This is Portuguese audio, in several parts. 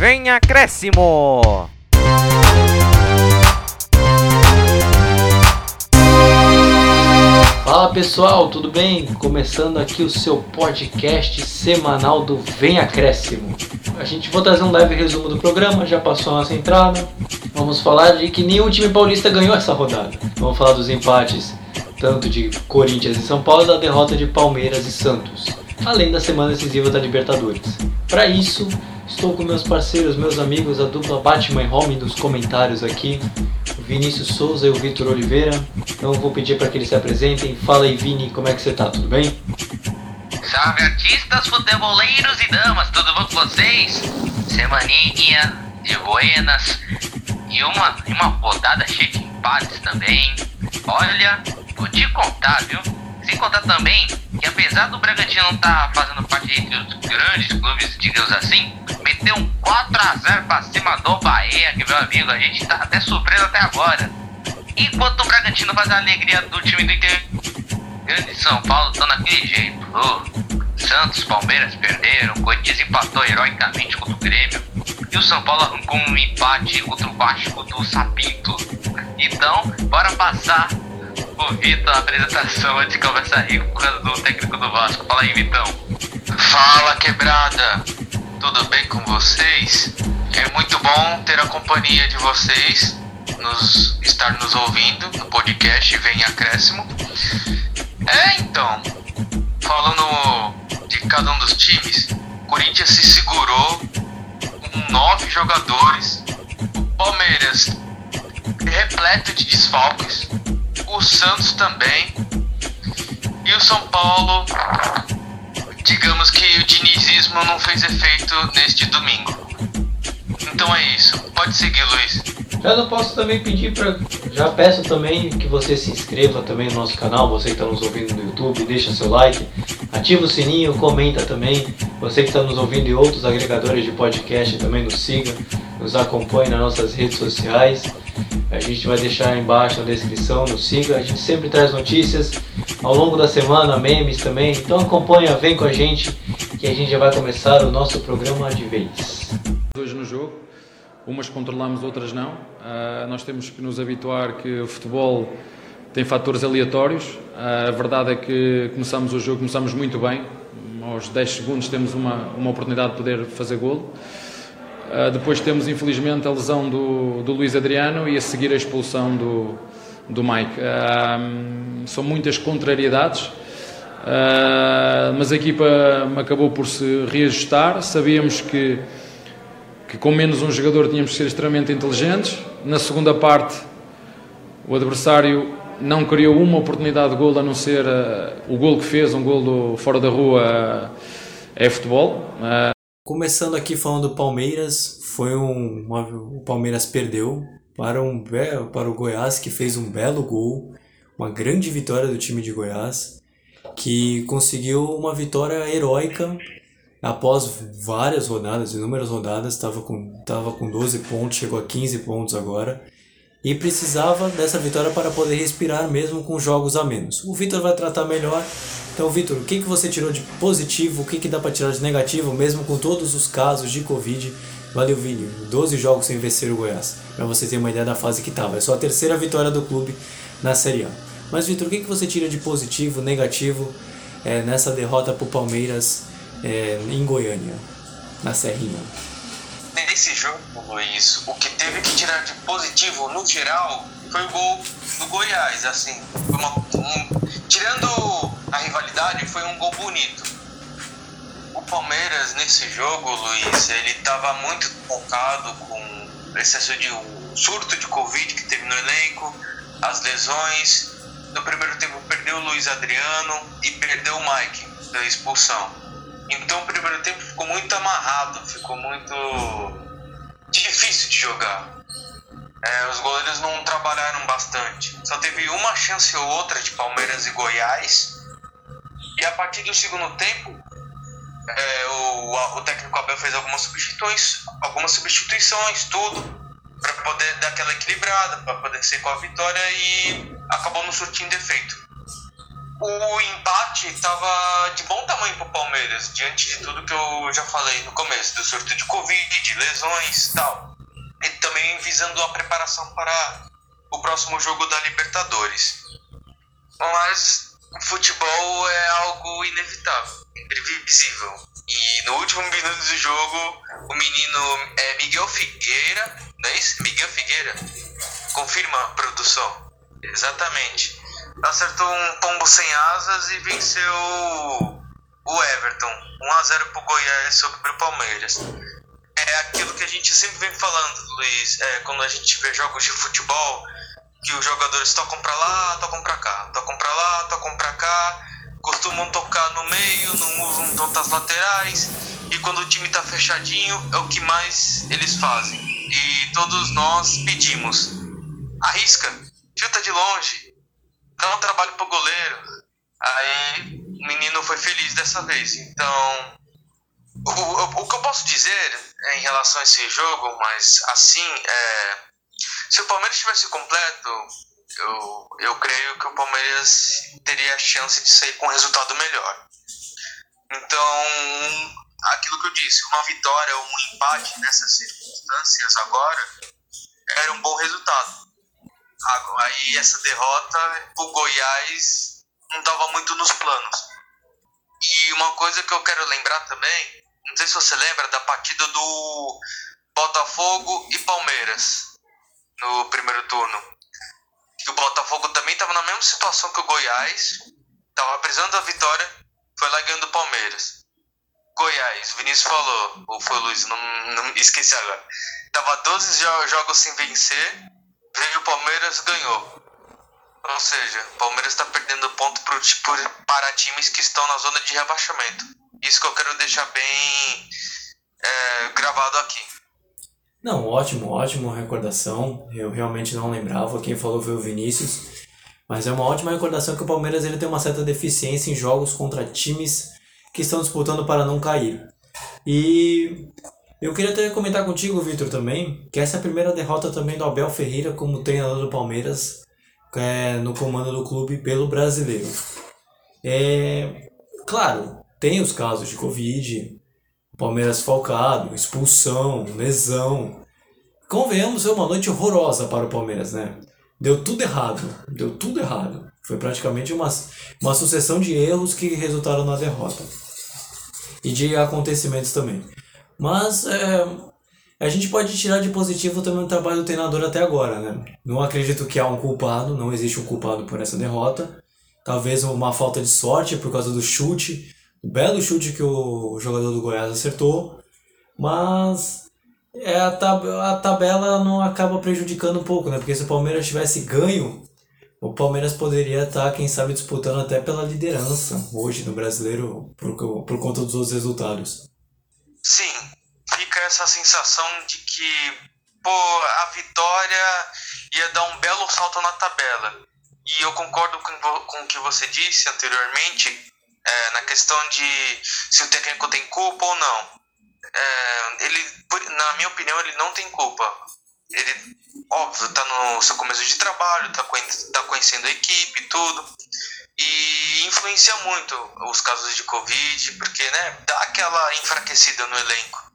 Vem acréscimo! Fala pessoal, tudo bem? Começando aqui o seu podcast semanal do Vem Acréscimo. A gente vou trazer um leve resumo do programa, já passou a nossa entrada. Vamos falar de que nenhum time paulista ganhou essa rodada. Vamos falar dos empates tanto de Corinthians e São Paulo da derrota de Palmeiras e Santos, além da semana decisiva da Libertadores. Para isso, estou com meus parceiros, meus amigos, a dupla Batman e nos comentários aqui, o Vinícius Souza e o Vitor Oliveira. Então vou pedir para que eles se apresentem. Fala aí, Vini, como é que você tá? Tudo bem? Salve artistas, futeboleiros e damas, tudo bom com vocês? Semaninha de buenas e uma, uma rodada cheia de empates também. Olha, vou te contar, viu? Sem contar também que apesar do Bragantino estar tá fazendo parte entre os grandes clubes, digamos assim, meteu um 4x0 pra cima do Bahia, que meu amigo, a gente tá até surpreso até agora. Enquanto o Bragantino faz a alegria do time do interior de São Paulo, estão naquele jeito. Oh, Santos, Palmeiras perderam, Corinthians empatou heroicamente contra o Grêmio. E o São Paulo arrancou um empate contra o Vasco do Sapinto. Então, bora passar Vitor a apresentação antes de por causa do técnico do Vasco. Fala aí, Vitão. Fala, quebrada. Tudo bem com vocês? É muito bom ter a companhia de vocês, nos estar nos ouvindo no podcast Vem Acréscimo. É, então, falando de cada um dos times, Corinthians se segurou com nove jogadores, o Palmeiras repleto de desfalques, o Santos também, e o São Paulo, digamos que o dinizismo não fez efeito neste domingo. Então é isso, pode seguir, Luiz. Já não posso também pedir para. Já peço também que você se inscreva também no nosso canal, você que está nos ouvindo no YouTube, deixa seu like, ativa o sininho, comenta também. Você que está nos ouvindo em outros agregadores de podcast também nos siga, nos acompanhe nas nossas redes sociais. A gente vai deixar embaixo na descrição, nos siga. A gente sempre traz notícias ao longo da semana, memes também. Então acompanha, vem com a gente que a gente já vai começar o nosso programa de vez. Hoje no jogo, umas controlamos, outras não. Uh, nós temos que nos habituar que o futebol tem fatores aleatórios. Uh, a verdade é que começamos o jogo, começamos muito bem. Aos 10 segundos temos uma, uma oportunidade de poder fazer golo. Uh, depois temos, infelizmente, a lesão do, do Luís Adriano e a seguir a expulsão do, do Mike. são muitas contrariedades. mas a equipa acabou por se reajustar. Sabíamos que que com menos um jogador tínhamos que ser extremamente inteligentes. Na segunda parte, o adversário não criou uma oportunidade de gol a não ser uh, o gol que fez, um gol do, fora da rua, uh, é futebol. Começando aqui falando do Palmeiras, foi um, uma, o Palmeiras perdeu para, um, para o Goiás, que fez um belo gol, uma grande vitória do time de Goiás, que conseguiu uma vitória heróica após várias rodadas, inúmeras rodadas, estava com, tava com 12 pontos, chegou a 15 pontos agora. E precisava dessa vitória para poder respirar mesmo com jogos a menos. O Vitor vai tratar melhor. Então, Vitor, o que, que você tirou de positivo? O que, que dá para tirar de negativo, mesmo com todos os casos de Covid? Valeu, Vini. 12 jogos sem vencer o Goiás. Para você ter uma ideia da fase que estava. É só a terceira vitória do clube na Série A. Mas, Vitor, o que, que você tira de positivo, negativo é, nessa derrota para o Palmeiras é, em Goiânia, na Serrinha. Nesse jogo, Luiz, o que teve que tirar de positivo no geral foi o gol do Goiás. Assim, uma, um, tirando a rivalidade, foi um gol bonito. O Palmeiras nesse jogo, Luiz, ele estava muito focado com o excesso de um surto de Covid que teve no elenco, as lesões. No primeiro tempo perdeu o Luiz Adriano e perdeu o Mike pela expulsão. Então o primeiro tempo ficou muito amarrado, ficou muito difícil de jogar. É, os goleiros não trabalharam bastante. Só teve uma chance ou outra de Palmeiras e Goiás. E a partir do segundo tempo, é, o, o técnico Abel fez algumas substituições, algumas substituições, tudo, para poder dar aquela equilibrada, para poder ser com a vitória e acabou não surtindo efeito. o empate estava de bom tamanho para o Palmeiras, diante de tudo que eu já falei no começo, do surto de Covid, lesões e tal. E também visando a preparação para o próximo jogo da Libertadores. Mas o futebol é algo inevitável, imprevisível. E no último minuto do jogo, o menino é Miguel Figueira, não é isso? Miguel Figueira. Confirma a produção. Exatamente acertou um pombo sem asas e venceu o Everton. 1x0 pro Goiás sobre o Palmeiras. É aquilo que a gente sempre vem falando, Luiz, é, quando a gente vê jogos de futebol, que os jogadores tocam pra lá, tocam pra cá, tocam pra lá, tocam pra cá, costumam tocar no meio, não usam tantas laterais, e quando o time tá fechadinho, é o que mais eles fazem. E todos nós pedimos: arrisca, chuta de longe, dá um trabalho pro goleiro. Aí o menino foi feliz dessa vez. Então, o, o, o que eu posso dizer em relação a esse jogo, mas assim, é, se o Palmeiras estivesse completo, eu, eu creio que o Palmeiras teria a chance de sair com um resultado melhor. Então, aquilo que eu disse, uma vitória ou um empate nessas circunstâncias agora era um bom resultado. Aí essa derrota, o Goiás não estava muito nos planos. E uma coisa que eu quero lembrar também, não sei se você lembra da partida do Botafogo e Palmeiras no primeiro turno. O Botafogo também estava na mesma situação que o Goiás, estava precisando da vitória, foi lá ganhando o Palmeiras. Goiás, Vinícius falou, ou foi o Luiz, não, não esqueci agora. Tava 12 jogos sem vencer Veja, o Palmeiras ganhou. Ou seja, o Palmeiras está perdendo ponto pro, tipo, para times que estão na zona de rebaixamento. Isso que eu quero deixar bem é, gravado aqui. Não, ótimo, ótimo recordação. Eu realmente não lembrava. Quem falou foi o Vinícius. Mas é uma ótima recordação que o Palmeiras ele tem uma certa deficiência em jogos contra times que estão disputando para não cair. E eu queria até comentar contigo, Vitor, também, que essa é a primeira derrota também do Abel Ferreira como treinador do Palmeiras é, no comando do clube pelo brasileiro. É, claro, tem os casos de Covid, Palmeiras falcado, expulsão, lesão. Convenhamos, foi uma noite horrorosa para o Palmeiras, né? Deu tudo errado, deu tudo errado. Foi praticamente uma, uma sucessão de erros que resultaram na derrota. E de acontecimentos também. Mas é, a gente pode tirar de positivo também o trabalho do treinador até agora, né? Não acredito que há um culpado, não existe um culpado por essa derrota. Talvez uma falta de sorte por causa do chute, belo chute que o jogador do Goiás acertou. Mas é, a, tab a tabela não acaba prejudicando um pouco, né? Porque se o Palmeiras tivesse ganho, o Palmeiras poderia estar, quem sabe, disputando até pela liderança hoje no brasileiro por, por conta dos outros resultados. Sim, fica essa sensação de que pô, a vitória ia dar um belo salto na tabela. E eu concordo com, com o que você disse anteriormente, é, na questão de se o técnico tem culpa ou não. É, ele, na minha opinião, ele não tem culpa. Ele, óbvio, está no seu começo de trabalho, está tá conhecendo a equipe, tudo. E influencia muito os casos de Covid, porque né, dá aquela enfraquecida no elenco.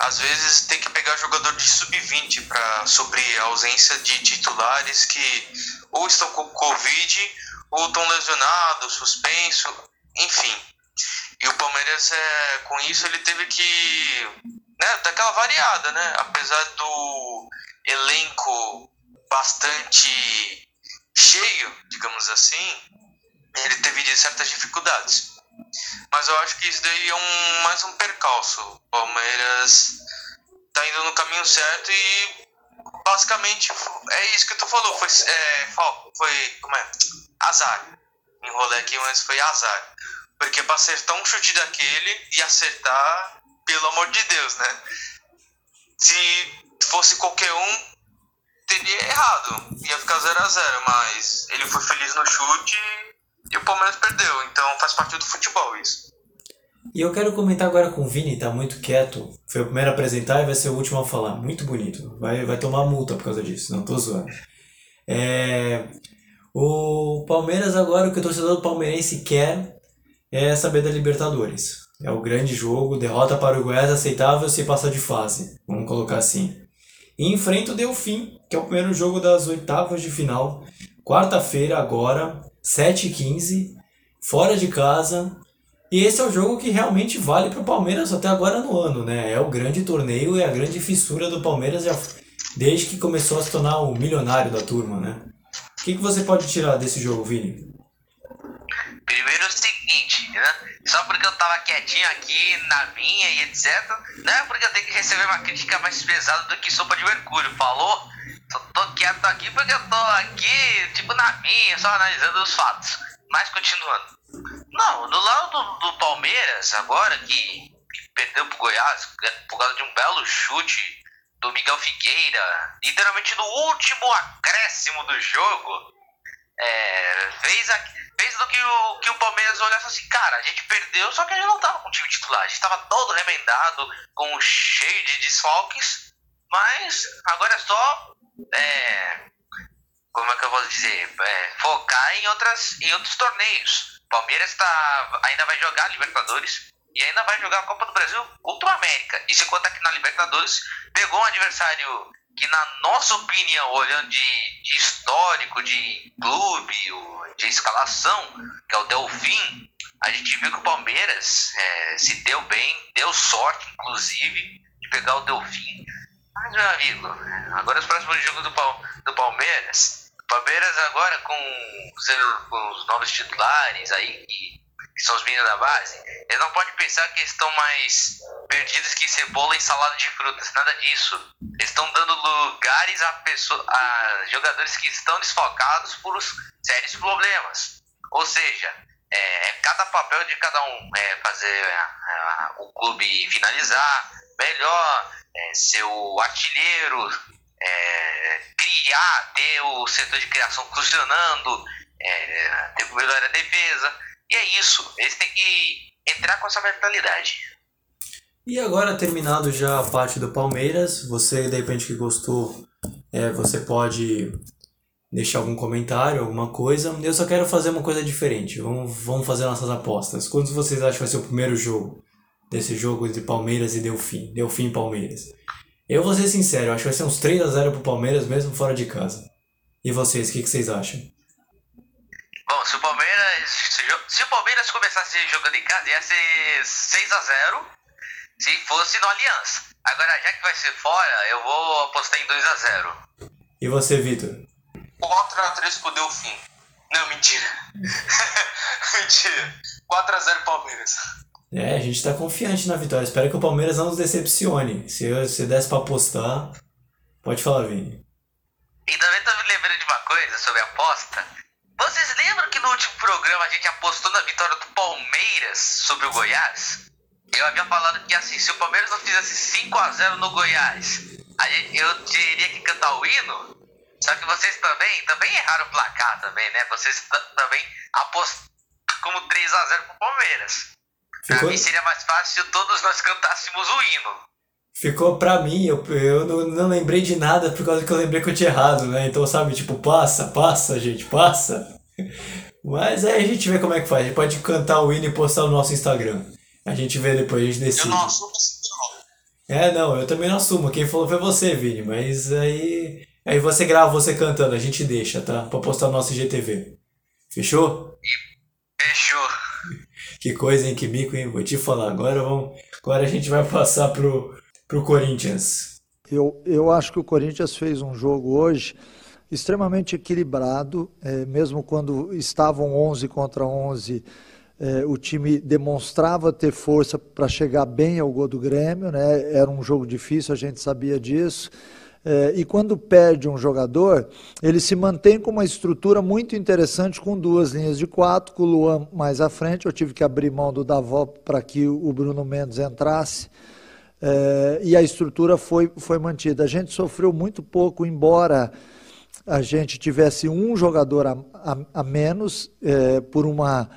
Às vezes tem que pegar jogador de sub-20 para suprir a ausência de titulares que ou estão com Covid ou estão lesionados, suspenso, enfim. E o Palmeiras, é, com isso, ele teve que né, dar aquela variada, né? Apesar do elenco bastante cheio, digamos assim, ele teve certas dificuldades. Mas eu acho que isso daí é um, mais um percalço. O Palmeiras tá indo no caminho certo e basicamente é isso que tu falou. Foi, é, foi como é? Azar. Enrolei aqui, mas foi azar. Porque pra acertar um chute daquele e acertar, pelo amor de Deus, né? Se fosse qualquer um, teria errado. Ia ficar 0 a 0 mas ele foi feliz no chute e o Palmeiras perdeu, então faz parte do futebol isso. E eu quero comentar agora com o Vini, tá muito quieto. Foi o primeiro a apresentar e vai ser o último a falar. Muito bonito. Vai, vai tomar multa por causa disso, não tô zoando. É... O Palmeiras agora, o que o torcedor palmeirense quer é saber da Libertadores. É o grande jogo, derrota para o Goiás aceitável se passar de fase, vamos colocar assim. E enfrenta o Delfim, que é o primeiro jogo das oitavas de final, quarta-feira agora, 7h15, fora de casa. E esse é o jogo que realmente vale para o Palmeiras até agora no ano, né? É o grande torneio e a grande fissura do Palmeiras desde que começou a se tornar o milionário da turma, né? O que, que você pode tirar desse jogo, Vini? Primeiro é o Só porque eu tava quietinho aqui na minha e etc. Não é porque eu tenho que receber uma crítica mais pesada do que sopa de mercúrio, falou? Só tô quieto aqui porque eu tô aqui, tipo, na minha, só analisando os fatos. Mas continuando. Não, do lado do, do Palmeiras, agora que, que, perdeu pro Goiás por causa de um belo chute do Miguel Figueira, literalmente no último acréscimo do jogo, é, fez, a, do que o, que o Palmeiras olhasse assim, cara, a gente perdeu, só que a gente não tava com o time titular, a gente tava todo remendado, com cheio de desfalques, mas agora é só. É, como é que eu vou dizer? É, focar em, outras, em outros torneios. Palmeiras tá, ainda vai jogar Libertadores e ainda vai jogar a Copa do Brasil contra o América. E se conta que na Libertadores pegou um adversário que, na nossa opinião, olhando de, de histórico, de clube, de escalação, que é o Delfim, a gente viu que o Palmeiras é, se deu bem, deu sorte, inclusive, de pegar o Delfim. Mas, meu amigo, agora os próximos jogos do, do Palmeiras Palmeiras agora com, com os novos titulares aí, que, que, são os meninos da base, eles não podem pensar que eles estão mais perdidos que cebola e salada de frutas, nada disso. Eles estão dando lugares a, pessoa, a jogadores que estão desfocados por os sérios problemas. Ou seja, é, é cada papel de cada um é, fazer o clube finalizar melhor, é, ser o artilheiro, é, criar, ter o setor de criação funcionando, é, ter melhor a defesa. E é isso, eles têm que entrar com essa mentalidade. E agora, terminado já a parte do Palmeiras, você de repente que gostou, é, você pode deixar algum comentário, alguma coisa. Eu só quero fazer uma coisa diferente. Vamos, vamos fazer nossas apostas. Quantos vocês acham que vai ser o primeiro jogo desse jogo entre Palmeiras e Delfim? Delfim e Palmeiras. Eu vou ser sincero, acho que vai ser uns 3 a 0 pro Palmeiras mesmo fora de casa. E vocês, o que, que vocês acham? Bom, se o Palmeiras. Se, se o Palmeiras começasse jogando em casa, ia ser 6 a 0 se fosse no Aliança. Agora, já que vai ser fora, eu vou apostar em 2 a 0 E você, Vitor? 4 a 3 pro Delfim. Não, mentira. mentira. 4 a 0 Palmeiras. É, a gente tá confiante na vitória. Espero que o Palmeiras não nos decepcione. Se eu, se desse pra apostar. Pode falar, Vini. E também tô me lembrando de uma coisa sobre a aposta. Vocês lembram que no último programa a gente apostou na vitória do Palmeiras sobre o Goiás? Eu havia falado que assim, se o Palmeiras não fizesse 5x0 no Goiás, gente, eu teria que cantar o hino. Só que vocês também, também erraram o placar também, né? Vocês também apostaram como 3x0 pro Palmeiras. Ficou... Pra mim seria mais fácil se todos nós cantássemos o hino. Ficou pra mim, eu, eu não, não lembrei de nada por causa que eu lembrei que eu tinha errado, né? Então, sabe, tipo, passa, passa, gente, passa. Mas aí a gente vê como é que faz. A gente pode cantar o hino e postar no nosso Instagram. A gente vê depois, a gente decide. Eu não assumo É, não, eu também não assumo. Quem falou foi você, Vini. Mas aí. Aí você grava você cantando, a gente deixa, tá? Pra postar no nosso IGTV. Fechou? Fechou. Que coisa, hein? Que mico, hein? Vou te falar. Agora, vamos, agora a gente vai passar pro, pro Corinthians. Eu, eu acho que o Corinthians fez um jogo hoje extremamente equilibrado, é, mesmo quando estavam 11 contra 11, é, o time demonstrava ter força para chegar bem ao gol do Grêmio, né? era um jogo difícil, a gente sabia disso. É, e quando perde um jogador, ele se mantém com uma estrutura muito interessante, com duas linhas de quatro, com o Luan mais à frente. Eu tive que abrir mão do Davó para que o Bruno Mendes entrasse. É, e a estrutura foi, foi mantida. A gente sofreu muito pouco, embora a gente tivesse um jogador a, a, a menos é, por uma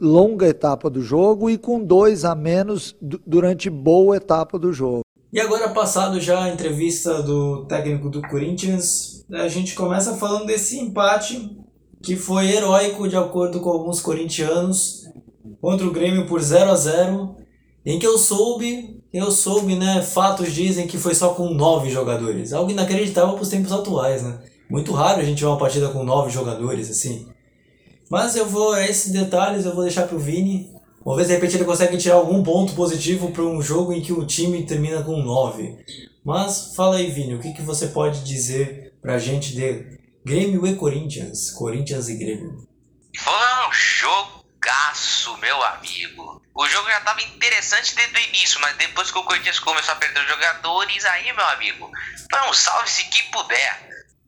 longa etapa do jogo e com dois a menos durante boa etapa do jogo. E agora, passado já a entrevista do técnico do Corinthians, a gente começa falando desse empate que foi heróico de acordo com alguns corintianos contra o Grêmio por 0 a 0 em que eu soube, eu soube, né, fatos dizem que foi só com nove jogadores, algo inacreditável para os tempos atuais, né? Muito raro a gente ver uma partida com nove jogadores assim. Mas eu vou, esses detalhes eu vou deixar pro Vini. Ver se de repente ele consegue tirar algum ponto positivo para um jogo em que o time termina com nove. Mas fala aí, Vini, o que, que você pode dizer pra gente de Grêmio e Corinthians? Corinthians e Grêmio. Foi um jogaço, meu amigo. O jogo já estava interessante desde o início, mas depois que o Corinthians começou a perder os jogadores, aí, meu amigo, um salve-se que puder.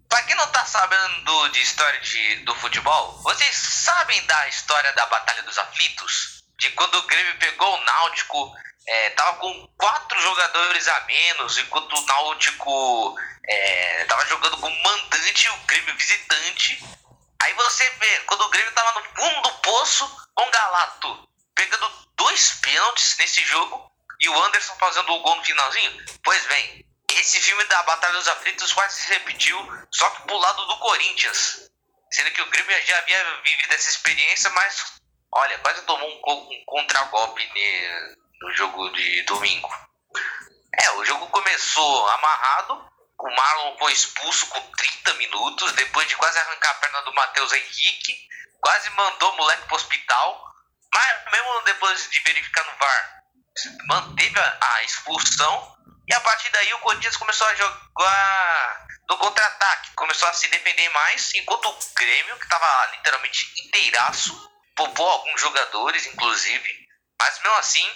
Pra quem não tá sabendo de história de, do futebol, vocês sabem da história da Batalha dos Aflitos? De quando o Grêmio pegou o Náutico, é, tava com quatro jogadores a menos, enquanto o Náutico é, tava jogando com o mandante o Grêmio visitante. Aí você vê, quando o Grêmio tava no fundo do poço, com o Galato pegando dois pênaltis nesse jogo e o Anderson fazendo o gol no finalzinho. Pois bem, esse filme da Batalha dos Aflitos quase se repetiu, só que pro lado do Corinthians. Sendo que o Grêmio já havia vivido essa experiência, mas olha, quase tomou um, um contragolpe no jogo de domingo. É, o jogo começou amarrado, o Marlon foi expulso com 30 minutos, depois de quase arrancar a perna do Matheus Henrique, quase mandou o moleque pro hospital. Mas mesmo depois de verificar no VAR, manteve a, a expulsão e a partir daí o Corinthians começou a jogar no contra-ataque, começou a se defender mais, enquanto o Grêmio, que estava literalmente inteiraço, poupou alguns jogadores, inclusive, mas mesmo assim,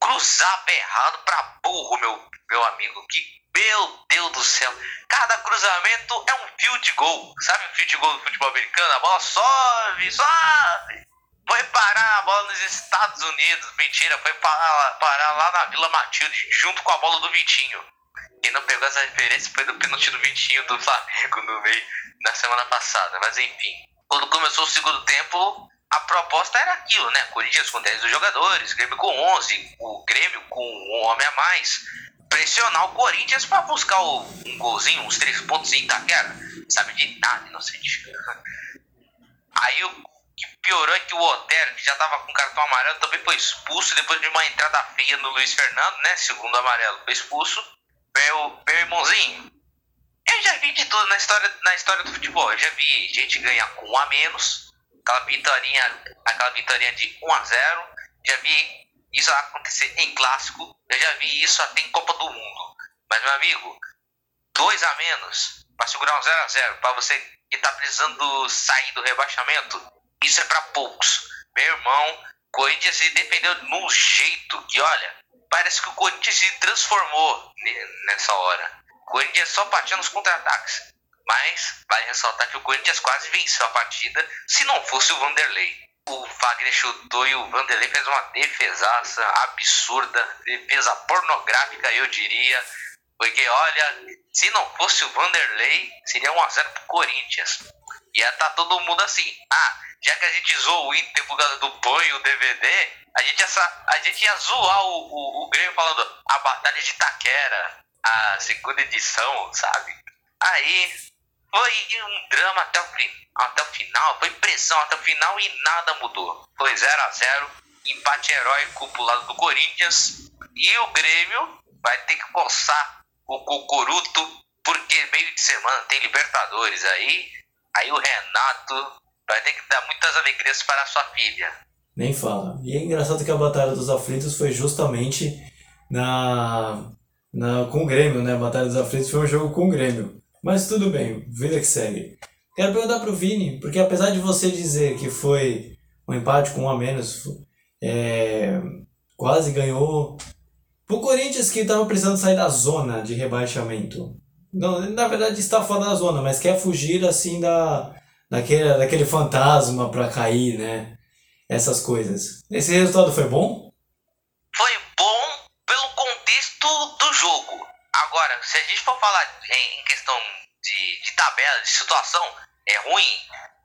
cruzava errado para burro, meu, meu amigo, que meu Deus do céu, cada cruzamento é um field goal, sabe o field goal do futebol americano? A bola sobe, sobe, foi parar a bola nos Estados Unidos. Mentira, foi parar, parar lá na Vila Matilde, junto com a bola do Vitinho. Quem não pegou essa referência foi do pênalti do Vitinho do Flamengo no meio na semana passada. Mas enfim, quando começou o segundo tempo, a proposta era aquilo, né? Corinthians com 10 jogadores, Grêmio com 11, o Grêmio com um homem a mais. Pressionar o Corinthians para buscar o, um golzinho, uns três pontos em Itaquera. Sabe de nada, inocente. Aí o que piorou é que o Otero, que já estava com cartão amarelo, também foi expulso depois de uma entrada feia no Luiz Fernando, né? Segundo amarelo, foi expulso. Meu, meu irmãozinho, eu já vi de tudo na história, na história do futebol. Eu já vi gente ganhar com um a menos, aquela vitória, aquela vitória de 1 a 0 Já vi isso acontecer em clássico. Eu já vi isso até em Copa do Mundo. Mas, meu amigo, dois a menos para segurar um 0 a 0 para você que está precisando sair do rebaixamento isso é para poucos. Meu irmão, Corinthians se defendeu num jeito que, olha, parece que o Corinthians se transformou nessa hora. O Corinthians só batia nos contra-ataques. Mas vale ressaltar que o Corinthians quase venceu a partida se não fosse o Vanderlei. O Fagner chutou e o Vanderlei fez uma defesaça absurda, defesa pornográfica, eu diria. Porque, olha, se não fosse o Vanderlei, seria 1x0 pro Corinthians. Ia tá todo mundo assim. Ah, já que a gente zoou o Inter por causa do e o DVD, a gente ia, a gente ia zoar o, o, o Grêmio falando a Batalha de Taquera, a segunda edição, sabe? Aí foi um drama até o, até o final, foi pressão até o final e nada mudou. Foi 0 a 0 empate heróico pro lado do Corinthians e o Grêmio vai ter que coçar o Cocoruto porque meio de semana tem Libertadores aí. Aí o Renato vai ter que dar muitas alegrias para a sua filha. Nem fala. E é engraçado que a Batalha dos Aflitos foi justamente na, na com o Grêmio, né? A Batalha dos Aflitos foi um jogo com o Grêmio. Mas tudo bem, vida que segue. Quero perguntar pro Vini, porque apesar de você dizer que foi um empate com um a menos, é, quase ganhou. Pro Corinthians que estava precisando sair da zona de rebaixamento. Não, na verdade está fora da zona, mas quer fugir assim da, daquele, daquele fantasma para cair, né? Essas coisas. Esse resultado foi bom? Foi bom pelo contexto do jogo. Agora, se a gente for falar em questão de, de tabela, de situação, é ruim.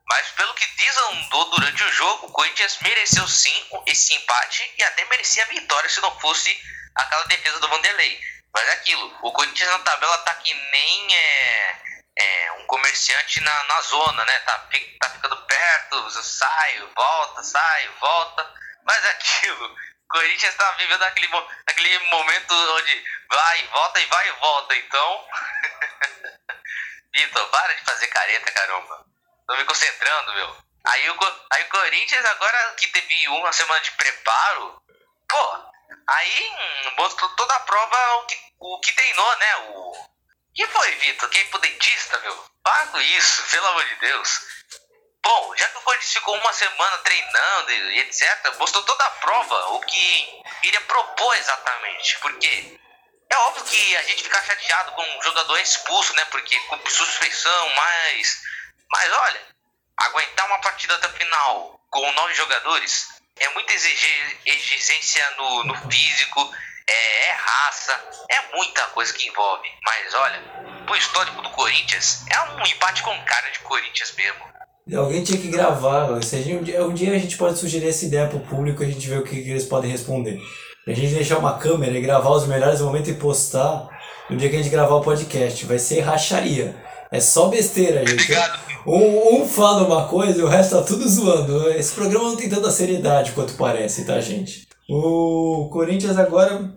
Mas pelo que desandou durante o jogo, o Corinthians mereceu sim esse empate e até merecia a vitória se não fosse aquela defesa do Vanderlei. Mas é aquilo, o Corinthians na tabela tá que nem é, é, um comerciante na, na zona, né? Tá, tá ficando perto, sai, volta, sai, volta. Mas é aquilo, o Corinthians está vivendo aquele, aquele momento onde vai, volta e vai e volta. Então, Vitor, para de fazer careta, caramba. Tô me concentrando, meu. Aí o, aí o Corinthians, agora que teve uma semana de preparo, pô, aí mostrou toda a prova o que, o que treinou, né? O, que foi, Vitor? Quem pro dentista, meu? Com isso, pelo amor de Deus. Bom, já que o Corinthians ficou uma semana treinando e etc., mostrou toda a prova, o que iria propor exatamente. Porque é óbvio que a gente fica chateado com um jogador expulso, né? Porque com suspensão, mas. Mas olha, aguentar uma partida até o final com nove jogadores é muita exigência no, no físico, é, é, raça, é muita coisa que envolve. Mas olha, pro histórico do Corinthians, é um empate com cara de Corinthians mesmo. Alguém tinha que gravar, um, dia, um dia a gente pode sugerir essa ideia pro público e a gente vê o que, que eles podem responder. A gente deixar uma câmera e gravar os melhores momentos e postar no dia que a gente gravar o podcast. Vai ser racharia. É só besteira, gente. Obrigado. Um, um fala uma coisa e o resto tá tudo zoando. Esse programa não tem tanta seriedade quanto parece, tá, gente? O Corinthians agora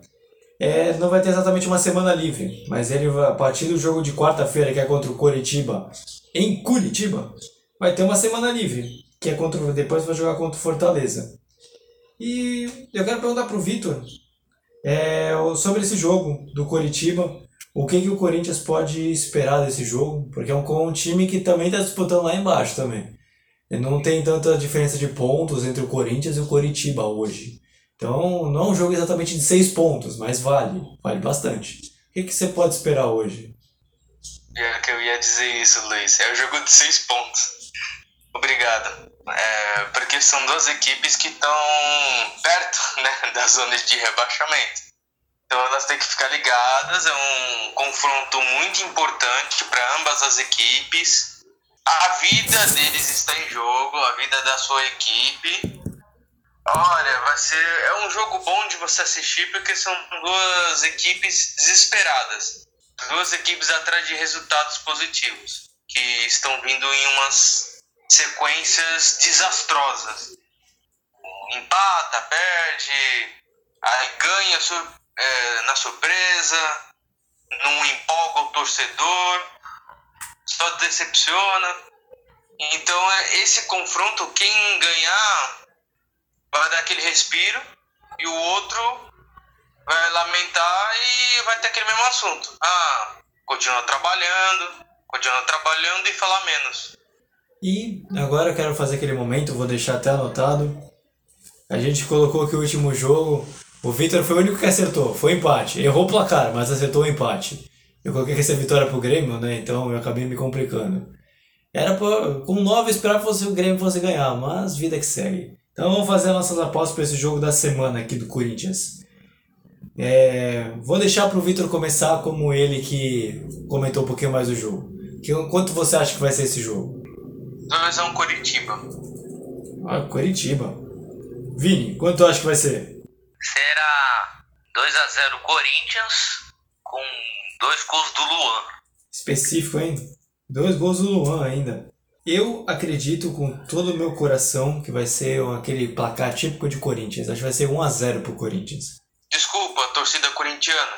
é, não vai ter exatamente uma semana livre, mas ele vai, a partir do jogo de quarta-feira, que é contra o Coritiba, em Curitiba, vai ter uma semana livre, que é contra depois vai jogar contra o Fortaleza. E eu quero perguntar pro Vitor é, sobre esse jogo do Coritiba. O que, que o Corinthians pode esperar desse jogo? Porque é um, um time que também está disputando lá embaixo também. Não tem tanta diferença de pontos entre o Corinthians e o Coritiba hoje. Então, não é um jogo exatamente de seis pontos, mas vale, vale bastante. O que, que você pode esperar hoje? É que eu ia dizer isso, Luiz. É um jogo de seis pontos. Obrigado. É, porque são duas equipes que estão perto né, da zona de rebaixamento. Então elas têm que ficar ligadas, é um confronto muito importante para ambas as equipes. A vida deles está em jogo, a vida da sua equipe. Olha, vai ser é um jogo bom de você assistir porque são duas equipes desesperadas, duas equipes atrás de resultados positivos que estão vindo em umas sequências desastrosas. Empata, perde, aí ganha é, na surpresa, não empolga o torcedor, só decepciona. Então, é, esse confronto, quem ganhar vai dar aquele respiro e o outro vai lamentar e vai ter aquele mesmo assunto. Ah, continua trabalhando, continua trabalhando e falar menos. E agora eu quero fazer aquele momento, vou deixar até anotado. A gente colocou aqui o último jogo o Vitor foi o único que acertou, foi empate. Errou o placar, mas acertou o empate. Eu coloquei que essa vitória pro Grêmio, né? Então eu acabei me complicando. Era pra, com 9 esperar que o Grêmio fosse ganhar, mas vida que segue. Então vamos fazer nossas apostas para esse jogo da semana aqui do Corinthians. É, vou deixar pro Vitor começar como ele que comentou um pouquinho mais do jogo. Que, quanto você acha que vai ser esse jogo? 2x1 Curitiba. Ah, Curitiba. Vini, quanto acha que vai ser? Será 2 a 0 Corinthians com dois gols do Luan. Específico, hein? Dois gols do Luan ainda. Eu acredito com todo o meu coração que vai ser aquele placar típico de Corinthians. Acho que vai ser 1 a 0 pro Corinthians. Desculpa, torcida corintiana.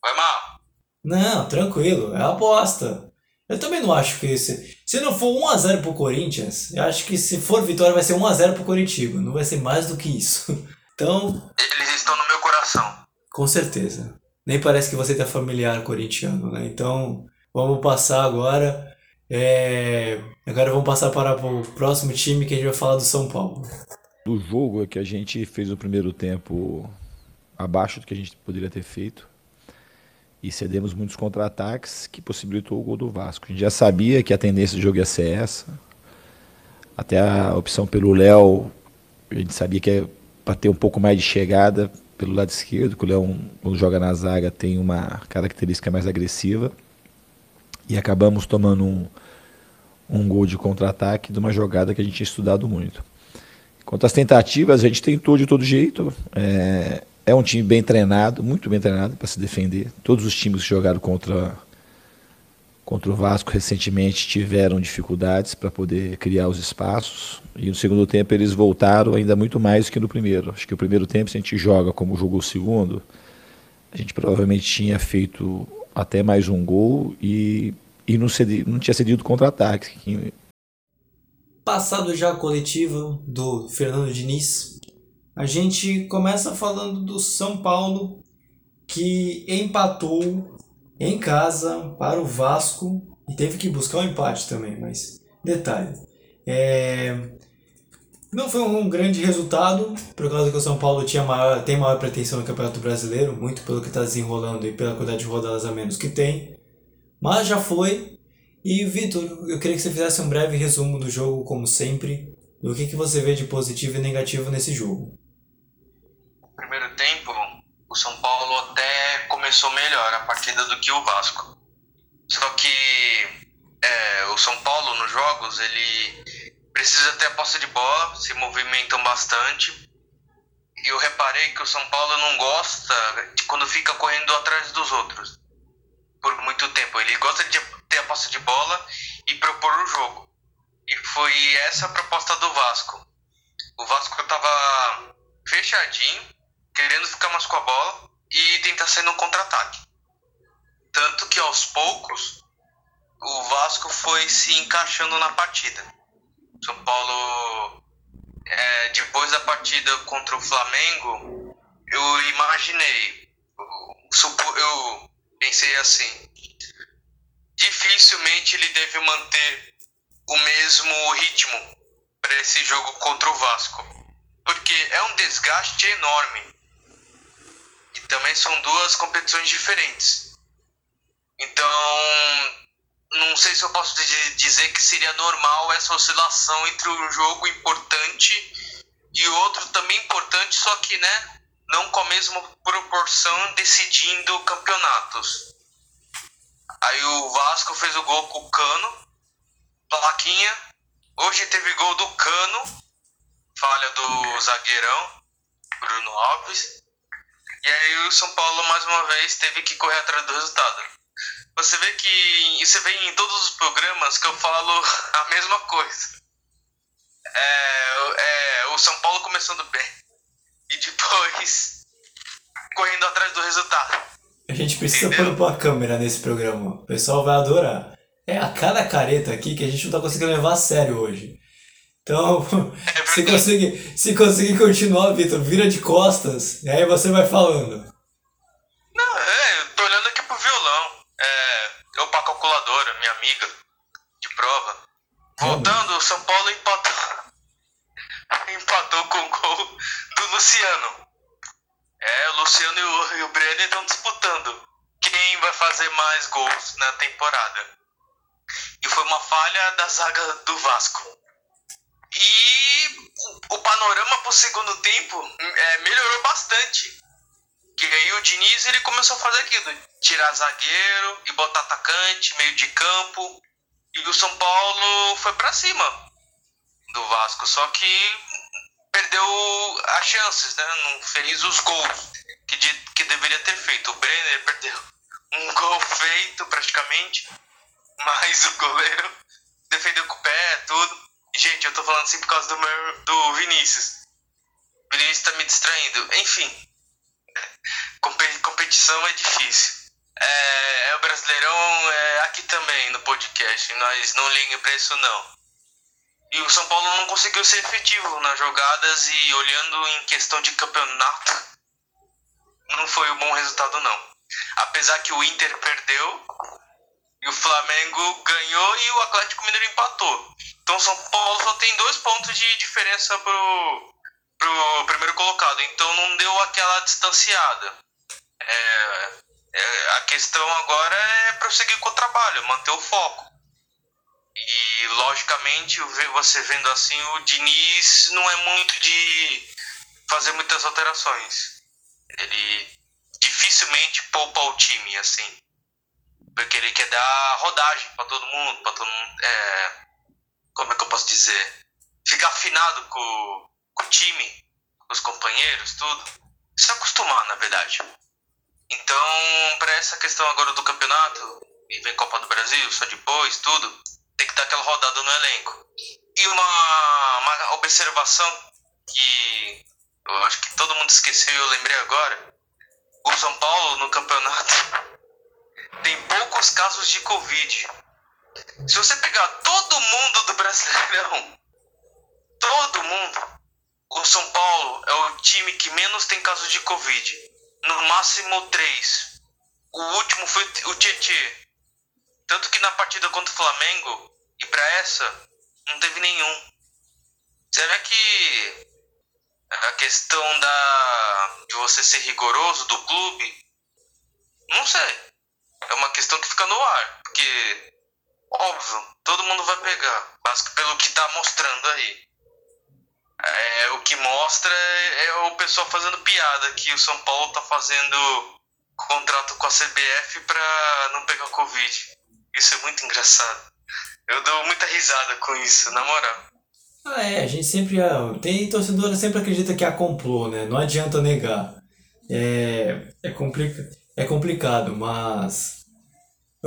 Vai mal. Não, tranquilo. É aposta. Eu também não acho que se, se não for 1 a 0 pro Corinthians, eu acho que se for vitória vai ser 1 a 0 pro Coritiba. Não vai ser mais do que isso. Então. Eles estão no meu coração. Com certeza. Nem parece que você tá familiar corintiano, né? Então, vamos passar agora. É... Agora vamos passar para o próximo time que a gente vai falar do São Paulo. Do jogo é que a gente fez o primeiro tempo abaixo do que a gente poderia ter feito e cedemos muitos contra-ataques que possibilitou o gol do Vasco. A gente já sabia que a tendência do jogo ia ser essa. Até a opção pelo Léo, a gente sabia que é para ter um pouco mais de chegada pelo lado esquerdo, que o Leão, quando joga na zaga, tem uma característica mais agressiva. E acabamos tomando um, um gol de contra-ataque de uma jogada que a gente tinha estudado muito. Quanto às tentativas, a gente tentou de todo jeito. É, é um time bem treinado, muito bem treinado para se defender. Todos os times que jogaram contra contra o Vasco recentemente tiveram dificuldades para poder criar os espaços e no segundo tempo eles voltaram ainda muito mais que no primeiro. Acho que o primeiro tempo, se a gente joga como jogou o segundo, a gente provavelmente tinha feito até mais um gol e, e não, cedi, não tinha cedido contra-ataque. Passado já a coletiva do Fernando Diniz, a gente começa falando do São Paulo que empatou em casa para o Vasco e teve que buscar um empate também, mas detalhe. É... Não foi um grande resultado, por causa que o São Paulo tinha maior, tem maior pretensão no Campeonato Brasileiro, muito pelo que está desenrolando e pela quantidade de rodadas a menos que tem. Mas já foi. E Vitor, eu queria que você fizesse um breve resumo do jogo, como sempre, do que, que você vê de positivo e negativo nesse jogo. Primeiro tempo, o São Paulo até começou melhor a partida do que o Vasco. Só que é, o São Paulo nos jogos ele precisa ter a posse de bola, se movimentam bastante. E eu reparei que o São Paulo não gosta de quando fica correndo atrás dos outros por muito tempo. Ele gosta de ter a posse de bola e propor o jogo. E foi essa a proposta do Vasco. O Vasco estava fechadinho, querendo ficar mais com a bola e tentar sair no contra-ataque. Tanto que aos poucos o Vasco foi se encaixando na partida. São Paulo, é, depois da partida contra o Flamengo, eu imaginei, eu, eu pensei assim: dificilmente ele deve manter o mesmo ritmo para esse jogo contra o Vasco, porque é um desgaste enorme também são duas competições diferentes. Então, não sei se eu posso dizer que seria normal essa oscilação entre um jogo importante e outro também importante, só que, né, não com a mesma proporção decidindo campeonatos. Aí o Vasco fez o gol com o Cano, plaquinha. Hoje teve gol do Cano, falha do zagueirão, Bruno Alves. E aí o São Paulo mais uma vez teve que correr atrás do resultado. Você vê que você vê em todos os programas que eu falo a mesma coisa. É, é, o São Paulo começando bem e depois correndo atrás do resultado. A gente precisa Entendeu? pôr uma câmera nesse programa. O pessoal vai adorar. É a cada careta aqui que a gente não tá conseguindo levar a sério hoje. Então, é se, conseguir, se conseguir continuar, Vitor, vira de costas e aí você vai falando. Não, é, eu tô olhando aqui pro violão. É, eu pra calculadora, minha amiga de prova. Voltando, o São Paulo empatou. empatou com o gol do Luciano. É, o Luciano e o, e o Brenner estão disputando quem vai fazer mais gols na temporada. E foi uma falha da zaga do Vasco. E o panorama para o segundo tempo é, melhorou bastante. Que aí o Diniz ele começou a fazer aquilo: tirar zagueiro e botar atacante, meio de campo. E o São Paulo foi para cima do Vasco. Só que perdeu as chances, né? Não fez os gols que, de, que deveria ter feito. O Brenner perdeu um gol feito praticamente, mas o goleiro defendeu com o pé, tudo. Gente, eu tô falando assim por causa do, meu, do Vinícius. O Vinícius tá me distraindo. Enfim, competição é difícil. É, é o Brasileirão é aqui também no podcast. Nós não ligamos pra isso, não. E o São Paulo não conseguiu ser efetivo nas jogadas e olhando em questão de campeonato, não foi um bom resultado, não. Apesar que o Inter perdeu e o Flamengo ganhou e o Atlético Mineiro empatou. Então São Paulo só tem dois pontos de diferença pro, pro primeiro colocado. Então não deu aquela distanciada. É, é, a questão agora é prosseguir com o trabalho, manter o foco. E logicamente, você vendo assim, o Diniz não é muito de fazer muitas alterações. Ele dificilmente poupa o time, assim. Porque ele quer dar rodagem para todo mundo, para todo mundo. É, como é que eu posso dizer? Ficar afinado com, com o time, com os companheiros, tudo. Se acostumar, na verdade. Então, para essa questão agora do campeonato, e vem Copa do Brasil, só depois, tudo, tem que dar aquela rodada no elenco. E uma, uma observação que eu acho que todo mundo esqueceu e eu lembrei agora. O São Paulo no campeonato tem poucos casos de Covid. Se você pegar todo mundo do Brasileirão, todo mundo, o São Paulo é o time que menos tem casos de Covid. No máximo três. O último foi o Tietê. Tanto que na partida contra o Flamengo e para essa não teve nenhum. Será que a questão da de você ser rigoroso do clube, não sei. É uma questão que fica no ar, porque óbvio, todo mundo vai pegar, mas pelo que tá mostrando aí. É, o que mostra é, é o pessoal fazendo piada que o São Paulo tá fazendo contrato com a CBF para não pegar Covid. Isso é muito engraçado. Eu dou muita risada com isso, na moral. Ah, é, a gente sempre. Tem torcedor que sempre acredita que há complô, né? Não adianta negar. É, é, complica, é complicado, mas.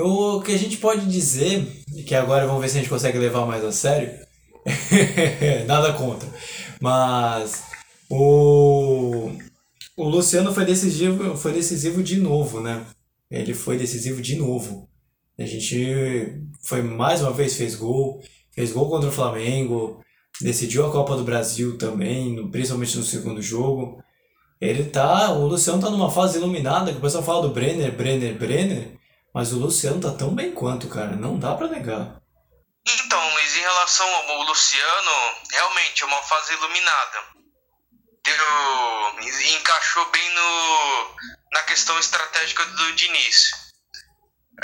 O que a gente pode dizer, que agora vamos ver se a gente consegue levar mais a sério. Nada contra. Mas o, o Luciano foi decisivo, foi decisivo de novo, né? Ele foi decisivo de novo. A gente foi mais uma vez fez gol, fez gol contra o Flamengo, decidiu a Copa do Brasil também, principalmente no segundo jogo. Ele tá, o Luciano tá numa fase iluminada, que o pessoal fala do Brenner, Brenner, Brenner, mas o Luciano tá tão bem quanto, cara, não dá para negar. Então, Luiz, em relação ao Luciano, realmente é uma fase iluminada. Deu, encaixou bem no, na questão estratégica do Diniz.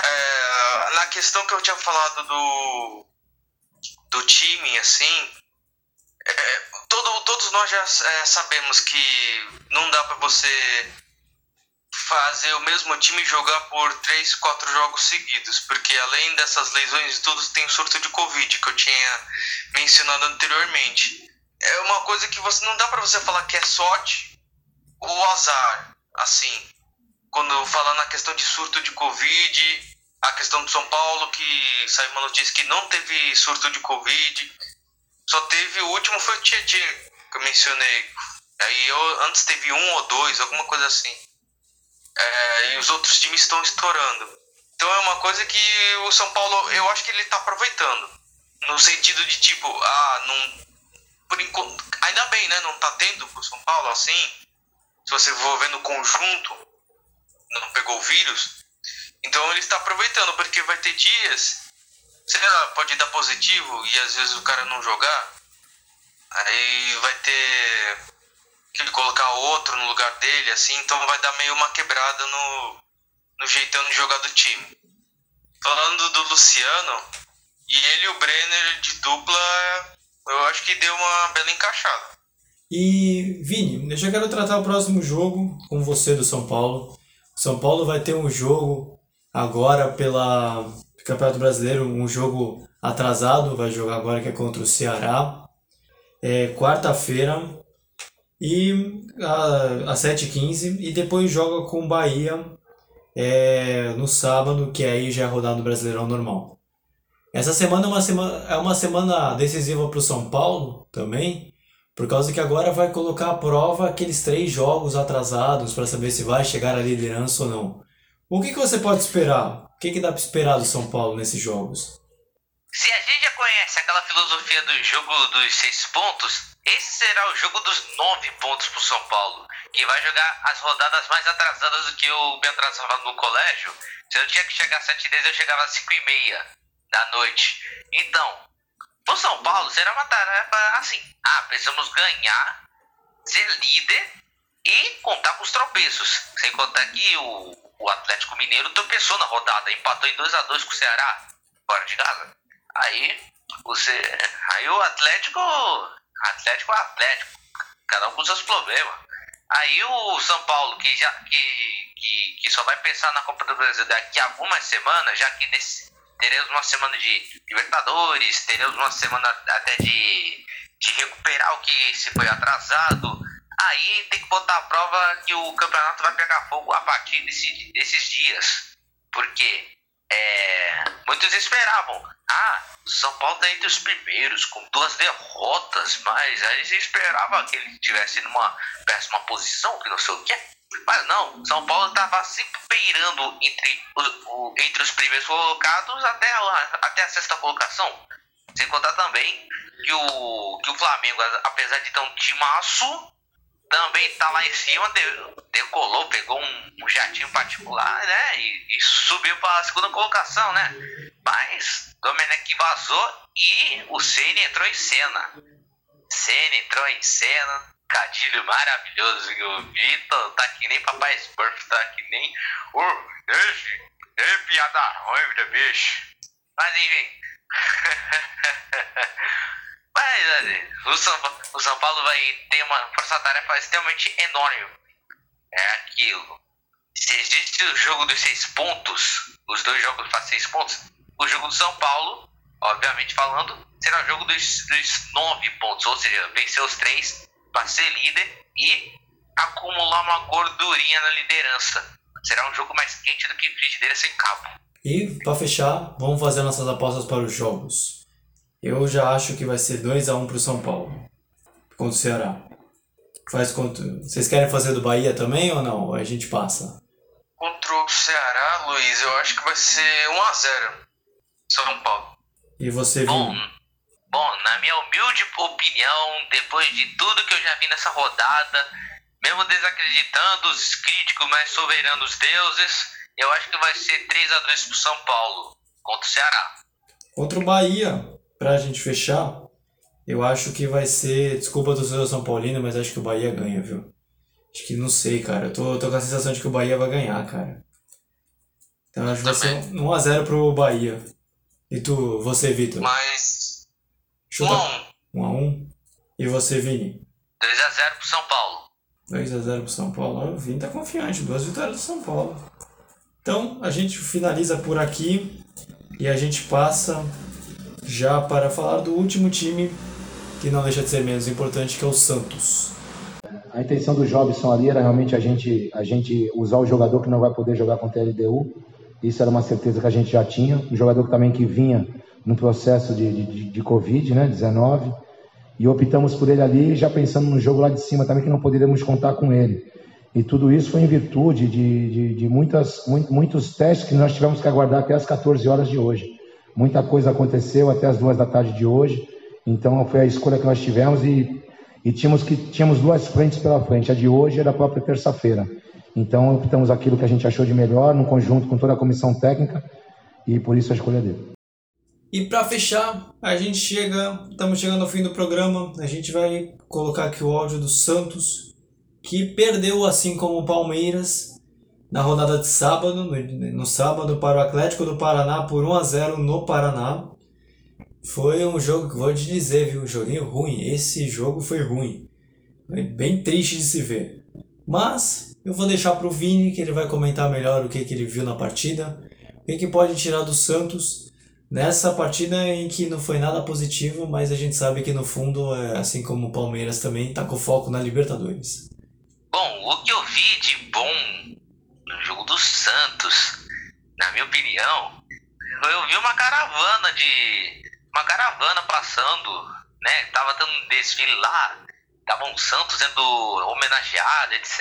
É, na questão que eu tinha falado do, do time, assim, é, todo, todos nós já é, sabemos que não dá para você fazer o mesmo time jogar por 3, 4 jogos seguidos, porque além dessas lesões e tudo, tem o surto de Covid que eu tinha mencionado anteriormente. É uma coisa que você não dá para você falar que é sorte ou azar, assim quando fala na questão de surto de Covid, a questão do São Paulo, que saiu uma notícia que não teve surto de Covid, só teve o último foi o Tietchan, que eu mencionei. Aí eu, antes teve um ou dois, alguma coisa assim. É, e os outros times estão estourando. Então é uma coisa que o São Paulo, eu acho que ele está aproveitando. No sentido de tipo, ah, não. Por enquanto, ainda bem, né? Não tá tendo pro São Paulo assim. Se você for ver no conjunto, não pegou o vírus. Então ele está aproveitando, porque vai ter dias, sei lá, pode dar positivo e às vezes o cara não jogar. Aí vai ter que colocar outro no lugar dele, assim, então vai dar meio uma quebrada no, no jeitão de jogar do time. Falando do Luciano, e ele e o Brenner de dupla, eu acho que deu uma bela encaixada. E Vini, eu já quero tratar o próximo jogo com você do São Paulo. São Paulo vai ter um jogo agora pela Campeonato Brasileiro, um jogo atrasado, vai jogar agora que é contra o Ceará. É quarta-feira e às 7h15 e depois joga com o Bahia é, no sábado, que aí já é rodado Brasileirão normal. Essa semana é uma semana, é uma semana decisiva para o São Paulo também, por causa que agora vai colocar à prova aqueles três jogos atrasados para saber se vai chegar à liderança ou não. O que, que você pode esperar? O que, que dá para esperar do São Paulo nesses jogos? Se a gente já conhece aquela filosofia do jogo dos seis pontos, esse será o jogo dos nove pontos para o São Paulo, que vai jogar as rodadas mais atrasadas do que eu me atrasava no colégio. Se eu tinha que chegar às sete vezes, eu chegava às cinco e meia da noite. Então, o São Paulo será uma tarefa assim. Ah, precisamos ganhar, ser líder e contar com os tropeços. Sem contar que o, o Atlético Mineiro tropeçou na rodada, empatou em 2 a 2 com o Ceará, fora de casa. Aí, você, aí o Atlético, Atlético é Atlético, cada um com seus problemas. Aí o São Paulo, que já que, que, que só vai pensar na Copa do Brasil daqui a algumas semanas, já que nesse, teremos uma semana de Libertadores, teremos uma semana até de, de recuperar o que se foi atrasado. Aí tem que botar a prova que o campeonato vai pegar fogo a partir desse, desses dias. Por quê? é, muitos esperavam. Ah, São Paulo tá entre os primeiros, com duas derrotas, mas aí se esperava que ele estivesse numa péssima posição, que não sei o que. Mas não, São Paulo estava sempre beirando entre os, o, entre os primeiros colocados até a, até a sexta colocação. Sem contar também que o, que o Flamengo, apesar de ter um timaço, também tá lá em cima, decolou, pegou um, um jatinho particular, né? E, e subiu para a segunda colocação, né? Mas Domenech vazou e o Ceni entrou em cena. Ceni entrou em cena, cadilho maravilhoso. E o Vitor tá que nem Papai Smurf, tá que nem. Ô, oh, deixe, deixe piada ruim, né, bicho. Mas enfim. Mas o, São, o São Paulo vai ter uma força-tarefa extremamente enorme. É aquilo. Se existe o jogo dos seis pontos, os dois jogos fazem seis pontos, o jogo do São Paulo, obviamente falando, será o jogo dos, dos nove pontos, ou seja, vencer os três para ser líder e acumular uma gordurinha na liderança. Será um jogo mais quente do que frigideira sem cabo. E para fechar, vamos fazer nossas apostas para os jogos. Eu já acho que vai ser 2 a 1 um pro São Paulo. Contra o Ceará. Faz contra. Vocês querem fazer do Bahia também ou não? A gente passa? Contra o Ceará, Luiz, eu acho que vai ser 1 a 0 São Paulo. E você, Bom, bom, na minha humilde opinião, depois de tudo que eu já vi nessa rodada, mesmo desacreditando os críticos mais soberanos deuses, eu acho que vai ser 3 a 2 pro São Paulo contra o Ceará. Contra o Bahia, pra gente fechar, eu acho que vai ser. Desculpa do seu São Paulino, mas acho que o Bahia ganha, viu? Acho que não sei, cara. Eu tô, tô com a sensação de que o Bahia vai ganhar, cara. Então acho que vai ser 1x0 pro Bahia. E tu, você, Vitor? Mas. Chuta 1x1. E você, Vini? 2x0 pro São Paulo. 2x0 pro São Paulo. O Vini tá confiante. Duas vitórias do São Paulo. Então a gente finaliza por aqui. E a gente passa já para falar do último time, que não deixa de ser menos importante, que é o Santos. A intenção do Jobson ali era realmente a gente, a gente usar o jogador que não vai poder jogar contra a LDU. Isso era uma certeza que a gente já tinha. O jogador também que vinha no processo de, de, de Covid, né, 19. E optamos por ele ali, já pensando no jogo lá de cima também, que não poderíamos contar com ele. E tudo isso foi em virtude de, de, de muitas, muitos testes que nós tivemos que aguardar até as 14 horas de hoje. Muita coisa aconteceu até as duas da tarde de hoje, então foi a escolha que nós tivemos e, e tínhamos, que, tínhamos duas frentes pela frente, a de hoje e a própria terça-feira. Então optamos aquilo que a gente achou de melhor, no conjunto com toda a comissão técnica, e por isso a escolha dele. E para fechar, a gente chega, estamos chegando ao fim do programa, a gente vai colocar aqui o áudio do Santos, que perdeu assim como o Palmeiras, na rodada de sábado, no, sábado para o Atlético do Paraná por 1 a 0 no Paraná. Foi um jogo que vou te dizer, viu? Um joguinho ruim. Esse jogo foi ruim. Foi bem triste de se ver. Mas eu vou deixar para o Vini, que ele vai comentar melhor o que, que ele viu na partida. O que, que pode tirar do Santos nessa partida em que não foi nada positivo, mas a gente sabe que no fundo, é, assim como o Palmeiras também, tá com foco na Libertadores. Bom, o que eu vi de bom do Santos, na minha opinião, eu vi uma caravana de. Uma caravana passando, né? Tava dando um desfile lá, tava um Santos sendo homenageado, etc.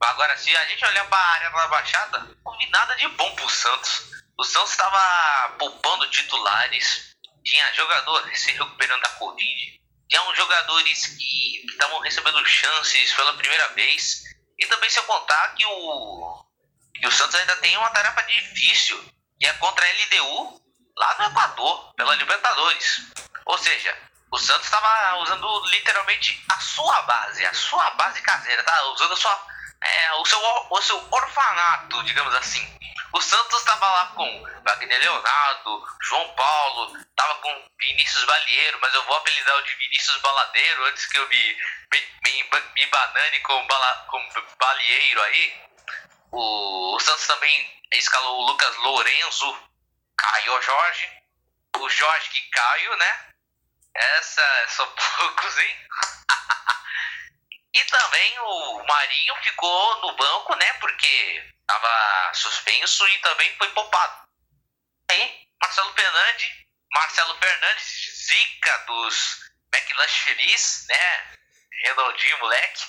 Agora, se a gente olhar para a área da Baixada, não vi nada de bom pro Santos. O Santos estava poupando titulares, tinha jogadores se recuperando da Covid, tinha uns jogadores que estavam recebendo chances pela primeira vez. E também se eu contar que o e o Santos ainda tem uma tarefa difícil, que é contra a LDU lá no Equador, pela Libertadores. Ou seja, o Santos estava usando literalmente a sua base, a sua base caseira, tá? Usando sua, é, o, seu, o seu orfanato, digamos assim. O Santos estava lá com Wagner Leonardo, João Paulo, estava com Vinícius Balieiro, mas eu vou apelidar o de Vinícius Baladeiro antes que eu me, me, me, me banane com, bala, com Balieiro aí. O, Santos também escalou o Lucas Lourenço, Caio Jorge, o Jorge que Caio, né? Essa são poucos, hein? e também o Marinho ficou no banco, né? Porque tava suspenso e também foi poupado. Aí, Marcelo Fernandes, Marcelo Fernandes, zica dos McLanche Feliz, né? Redondinho, moleque.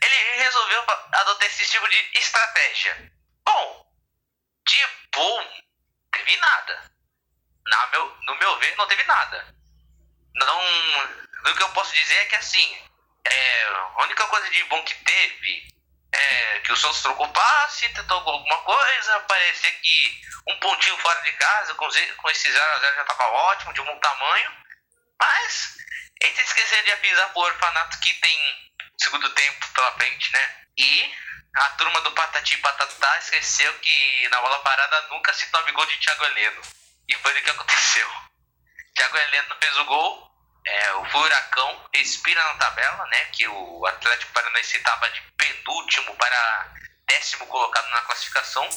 Ele resolveu adotar esse tipo de estratégia. Bom, de bom, teve nada. Na meu, no meu ver, não teve nada. Não. O que eu posso dizer é que assim, é, a única coisa de bom que teve é que o Santos trocou passe, tentou alguma coisa, parecia que um pontinho fora de casa, com, com esse 0x0 já tava ótimo, de bom tamanho. Mas eles esqueceram de avisar pro orfanato que tem segundo tempo pela frente, né? E a turma do Patati Patatá esqueceu que na bola parada nunca se tome gol de Thiago Heleno. E foi o que aconteceu. Thiago Heleno fez o gol, é, o Furacão respira na tabela, né? Que o Atlético Paranaense estava de penúltimo para décimo colocado na classificação.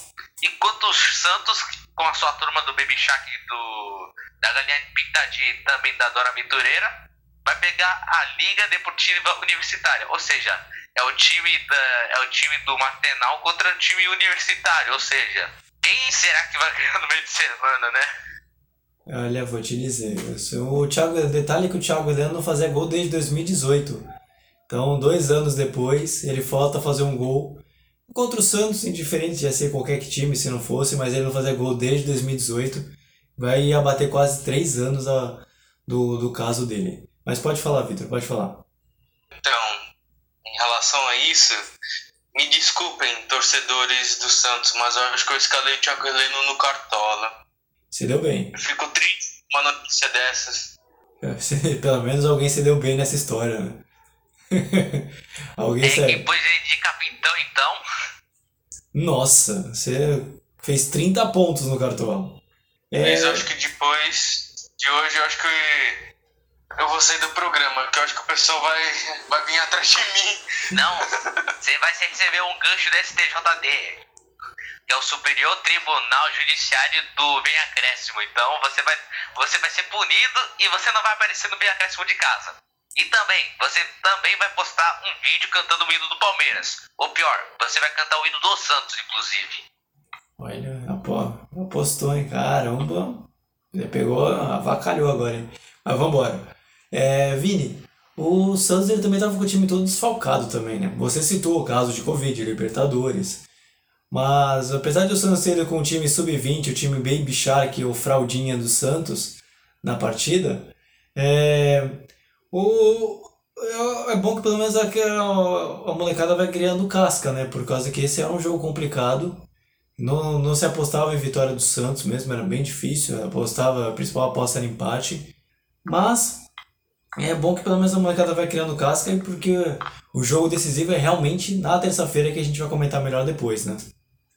Enquanto o Santos, com a sua turma do Baby Shark do, da Galinha Pintadinha e também da Dora Aventureira, vai pegar a Liga Deportiva Universitária. Ou seja, é o time, da, é o time do Martenal contra o time universitário. Ou seja, quem será que vai ganhar no meio de semana, né? Olha, vou te dizer, o Thiago, detalhe que o Thiago Heleno não fazia gol desde 2018. Então, dois anos depois, ele volta a fazer um gol contra o Santos, indiferente de ser qualquer time, se não fosse, mas ele não fazia gol desde 2018. Vai abater quase três anos a, do, do caso dele. Mas pode falar, Vitor, pode falar. Então, em relação a isso, me desculpem, torcedores do Santos, mas eu acho que eu escalei o Thiago Heleno no Cartola. Se deu bem. Eu fico triste com uma notícia dessas. Pelo menos alguém se deu bem nessa história, né? alguém é, sabe. Depois ele de capitão, então. Nossa, você fez 30 pontos no cartão. É... Mas eu acho que depois de hoje, eu acho que eu vou sair do programa, porque eu acho que o pessoal vai, vai vir atrás de mim. Não, você vai receber um gancho do STJD que é o Superior Tribunal Judiciário do Bem Acréscimo. Então você vai, você vai ser punido e você não vai aparecer no Bem Acréscimo de casa. E também, você também vai postar um vídeo cantando o hino do Palmeiras. Ou pior, você vai cantar o hino do Santos, inclusive. Olha, apostou, hein? Caramba. Ele pegou, avacalhou agora, hein? Mas vambora. É, Vini, o Santos ele também tava com o time todo desfalcado também, né? Você citou o caso de Covid, Libertadores. Mas apesar de o Santos ter com o time sub-20, o time Baby Shark, o Fraldinha do Santos na partida, é, o, é, é bom que pelo menos a, a, a molecada vai criando casca, né? Por causa que esse é um jogo complicado. Não, não se apostava em vitória do Santos mesmo, era bem difícil. Apostava, a principal aposta era empate. Mas é bom que pelo menos a molecada vai criando casca, porque o jogo decisivo é realmente na terça-feira que a gente vai comentar melhor depois, né?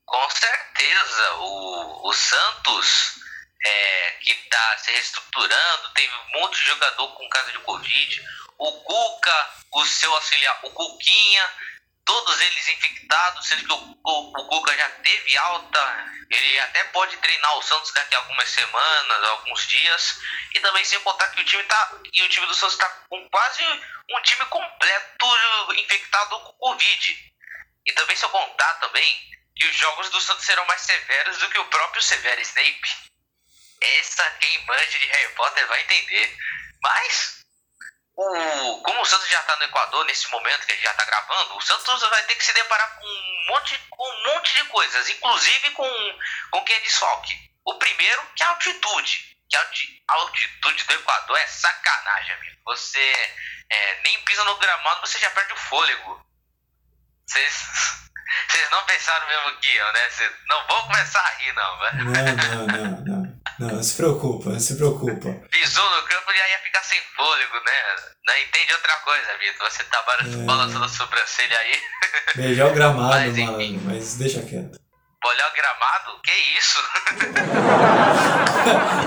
Com certeza, o, o Santos, é, que está se reestruturando, teve um monte de jogador com caso de Covid. O Cuca, o seu auxiliar, o Cuquinha, todos eles infectados, sendo que o, o, o Cuca já teve alta, ele até pode treinar o Santos daqui a algumas semanas, alguns dias, e também sem contar que o time tá, e o time do Santos está com quase um time completo infectado com Covid. E também se eu contar também que os jogos do Santos serão mais severos do que o próprio Severo Snape. Essa quem manja de Harry Potter vai entender. Mas, o, como o Santos já está no Equador nesse momento que a gente já está gravando, o Santos vai ter que se deparar com um monte, com um monte de coisas, inclusive com, com quem é desfalque. O primeiro, que é a altitude. Que a altitude do Equador é sacanagem, amigo. Você é, nem pisa no gramado, você já perde o fôlego. Vocês não pensaram mesmo que eu, né? Vocês não vão começar a rir, não, velho. Não, não, não, não. Não, não se preocupa, não se preocupa. Pisou no campo e já ia ficar sem fôlego, né? Não entende outra coisa, Vitor. Você tá é... balançando a sobrancelha aí. Melhor o gramado, mas, mano, mas deixa quieto. Olhar o gramado? Que isso?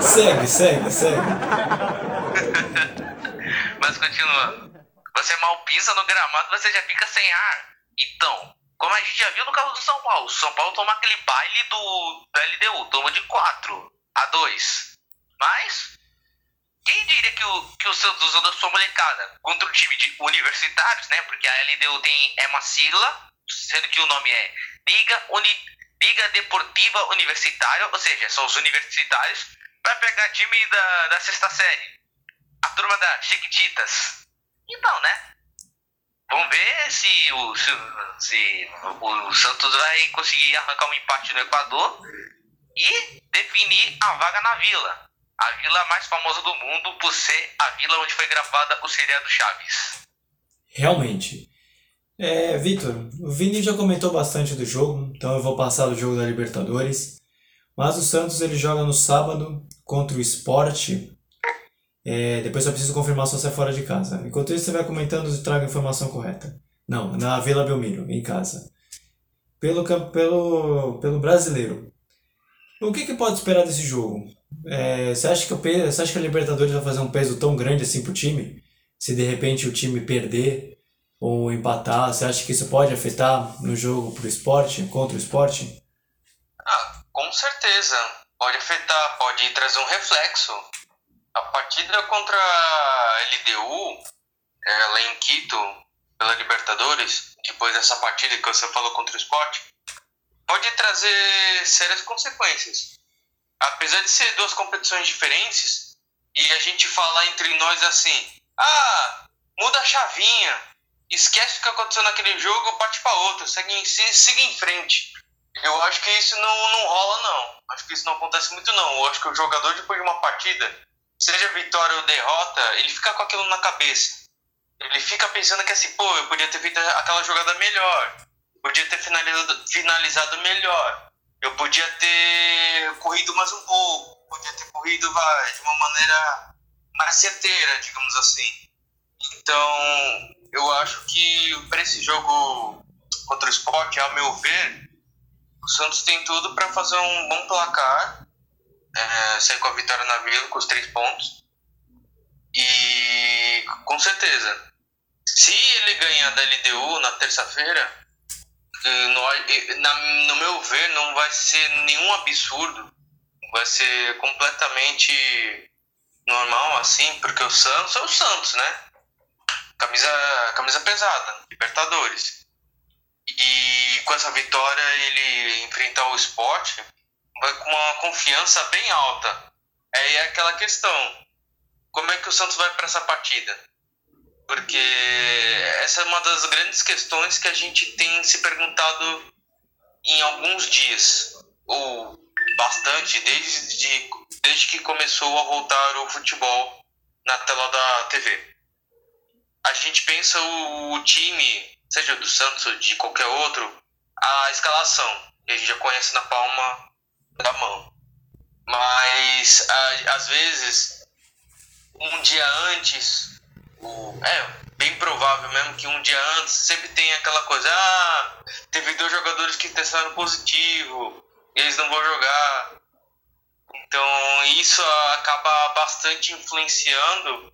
segue, segue, segue. mas continuando. Você mal pisa no gramado, você já fica sem ar. Então, como a gente já viu no caso do São Paulo. O São Paulo toma aquele baile do, do LDU, toma de 4 a 2. Mas, quem diria que o, que o Santos usando a sua molecada contra o time de universitários, né? Porque a LDU tem, é uma sigla, sendo que o nome é Liga Uni, Liga Deportiva Universitária, ou seja, são os universitários, para pegar time da, da sexta série. A turma da Chiquititas. Então, né? Vamos ver se o, se, se o Santos vai conseguir arrancar um empate no Equador e definir a vaga na Vila. A vila mais famosa do mundo por ser a vila onde foi gravada o seriado Chaves. Realmente. É, Vitor, o Vini já comentou bastante do jogo, então eu vou passar do jogo da Libertadores. Mas o Santos ele joga no sábado contra o Sport. É, depois eu preciso confirmar se você é fora de casa. Enquanto isso, você vai comentando e traga a informação correta. Não, na Vila Belmiro, em casa. Pelo, pelo, pelo brasileiro. O que, que pode esperar desse jogo? É, você, acha que o, você acha que a Libertadores vai fazer um peso tão grande assim pro time? Se de repente o time perder ou empatar, você acha que isso pode afetar no jogo pro esporte, contra o esporte? Ah, com certeza. Pode afetar, pode trazer um reflexo. A partida contra a LDU, é, lá em Quito, pela Libertadores, depois dessa partida que você falou contra o esporte, pode trazer sérias consequências. Apesar de ser duas competições diferentes, e a gente falar entre nós assim, ah, muda a chavinha, esquece o que aconteceu naquele jogo, parte para outro, segue, siga em frente. Eu acho que isso não, não rola, não. Acho que isso não acontece muito, não. Eu acho que o jogador, depois de uma partida, seja vitória ou derrota, ele fica com aquilo na cabeça. Ele fica pensando que assim, pô, eu podia ter feito aquela jogada melhor podia ter finalizado, finalizado melhor. Eu podia ter corrido mais um pouco. Podia ter corrido vai, de uma maneira mais certeira, digamos assim. Então, eu acho que para esse jogo contra o Sport, ao meu ver, o Santos tem tudo para fazer um bom placar, é, sair com a vitória na Vila, com os três pontos. E com certeza, se ele ganhar da LDU na terça-feira, no, na, no meu ver, não vai ser nenhum absurdo. Vai ser completamente normal, assim, porque o Santos é o Santos, né? Camisa, camisa pesada, Libertadores. E com essa vitória, ele enfrentar o esporte vai com uma confiança bem alta. Aí é aquela questão: como é que o Santos vai para essa partida? Porque essa é uma das grandes questões que a gente tem se perguntado em alguns dias, ou bastante, desde, desde que começou a voltar o futebol na tela da TV. A gente pensa o, o time, seja do Santos ou de qualquer outro, a escalação, que a gente já conhece na palma da mão. Mas a, às vezes, um dia antes é bem provável mesmo que um dia antes sempre tem aquela coisa, ah, teve dois jogadores que testaram positivo, eles não vão jogar. Então isso acaba bastante influenciando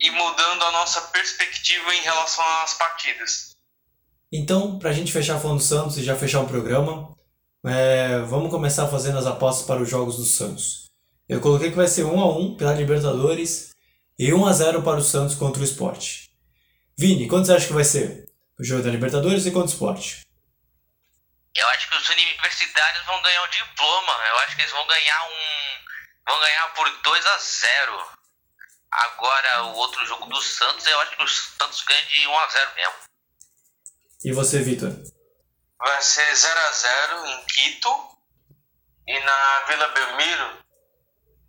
e mudando a nossa perspectiva em relação às partidas. Então, para a gente fechar falando do Santos e já fechar o programa, é, vamos começar fazendo as apostas para os jogos do Santos. Eu coloquei que vai ser 1 a 1 pela Libertadores e 1 a 0 para o Santos contra o Sport. Vini, quanto você acha que vai ser? O jogo da Libertadores e contra o Sport? Eu acho que os universitários vão ganhar um diploma. Eu acho que eles vão ganhar um. vão ganhar por 2 a 0 Agora o outro jogo do Santos, eu acho que o Santos ganha de 1 a 0 mesmo. E você, Vitor? Vai ser 0 a 0 em Quito. E na Vila Belmiro,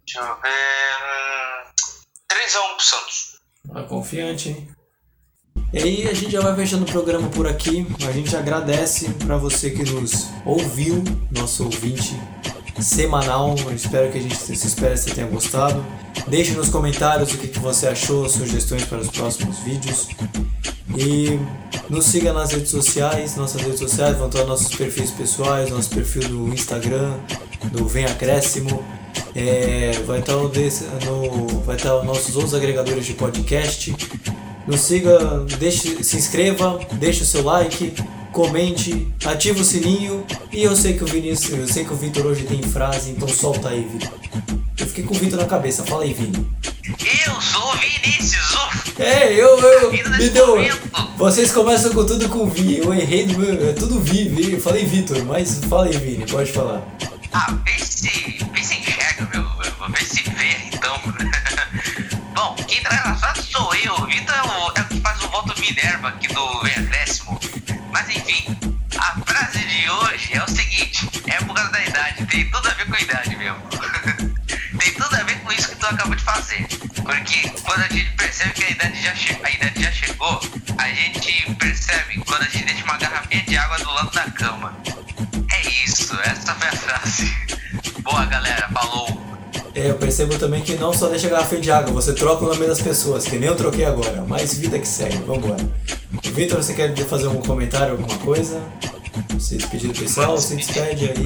deixa eu ver. Hum, 3x1 pro Santos. Ah, confiante, hein? E aí a gente já vai fechando o programa por aqui. A gente agradece para você que nos ouviu, nosso ouvinte semanal. Eu espero que a gente se espera que você tenha gostado. Deixe nos comentários o que, que você achou, sugestões para os próximos vídeos. E nos siga nas redes sociais, nossas redes sociais vão estar nossos perfis pessoais, nosso perfil do Instagram, do Vem Acréscimo. É, vai estar no, no, vai estar nos nossos outros agregadores de podcast. Nos siga, deixe, se inscreva, deixe o seu like, comente, ative o sininho. E eu sei que o Vinícius, eu sei que o Vitor hoje tem frase, então solta aí, Vitor. Eu fiquei com o Vitor na cabeça, fala aí, Vini. Eu sou o Vinícius, o É, eu, eu, me deu. Vocês começam com tudo com Vi, eu errei do meu, é tudo Vi, Vi. eu falei Vitor, mas fala aí, Vini, pode falar. Ah, vê Minerva aqui do Acréscimo. Mas enfim, a frase de hoje é o seguinte: é por causa da idade, tem tudo a ver com a idade mesmo. tem tudo a ver com isso que tu acabou de fazer. Porque quando a gente percebe que a idade já, che a idade já chegou, a gente percebe quando a gente deixa uma garrafinha de água do lado da cama. É isso, essa foi a frase. Boa galera, falou. É, eu percebo também que não só deixa a garrafa de água, você troca o nome das pessoas, que nem eu troquei agora. Mais vida que segue, vambora. Vitor, você quer fazer algum comentário, alguma coisa? Se despedir do pessoal, se despede aí.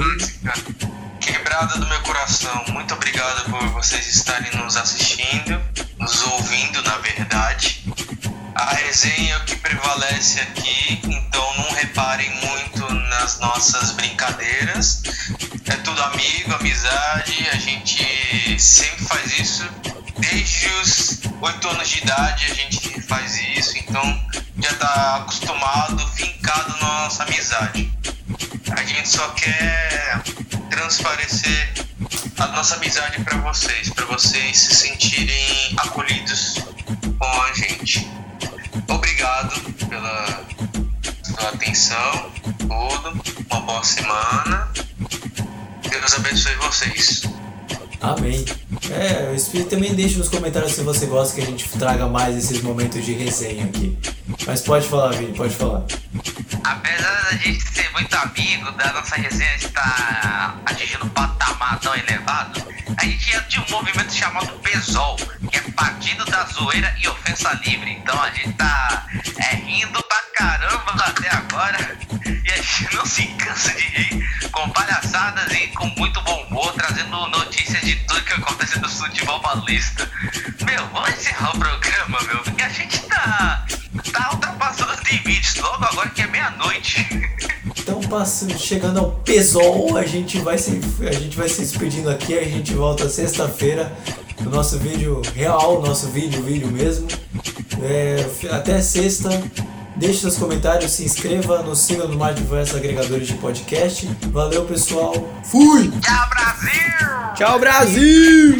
Quebrada do meu coração, muito obrigado por vocês estarem nos assistindo, nos ouvindo, na verdade. A resenha é o que prevalece aqui, então não reparem muito nas nossas brincadeiras. É tudo amigo, amizade, a gente sempre faz isso. Desde os 8 anos de idade a gente faz isso, então já tá acostumado, fincado na nossa amizade. A gente só quer transparecer a nossa amizade para vocês, para vocês se sentirem acolhidos com a gente. Obrigado pela sua atenção, tudo. Uma boa semana. Deus abençoe vocês. Amém. É, também deixe nos comentários se você gosta que a gente traga mais esses momentos de resenha aqui. Mas pode falar, Vini, pode falar. Apesar da gente ser muito amigo, da nossa resenha estar atingindo um patamar tão elevado, a gente já tinha um movimento chamado PESOL, que é Partido da Zoeira e Ofensa Livre. Então a gente tá é, rindo caramba até agora e a gente não se cansa de rir com palhaçadas e com muito bom humor, trazendo notícias de tudo que acontece no futebol paulista. Meu, vamos encerrar o programa, meu, porque a gente tá, tá ultrapassando os limites logo agora que é meia-noite. Então, passando, chegando ao Pesol, a gente vai se a gente vai se despedindo aqui, a gente volta sexta-feira no nosso vídeo real, nosso vídeo, vídeo mesmo. É, até sexta. Deixe seus comentários, se inscreva, nos siga no mais diversos agregadores de podcast. Valeu, pessoal. Fui! Tchau, Brasil! Tchau, Brasil!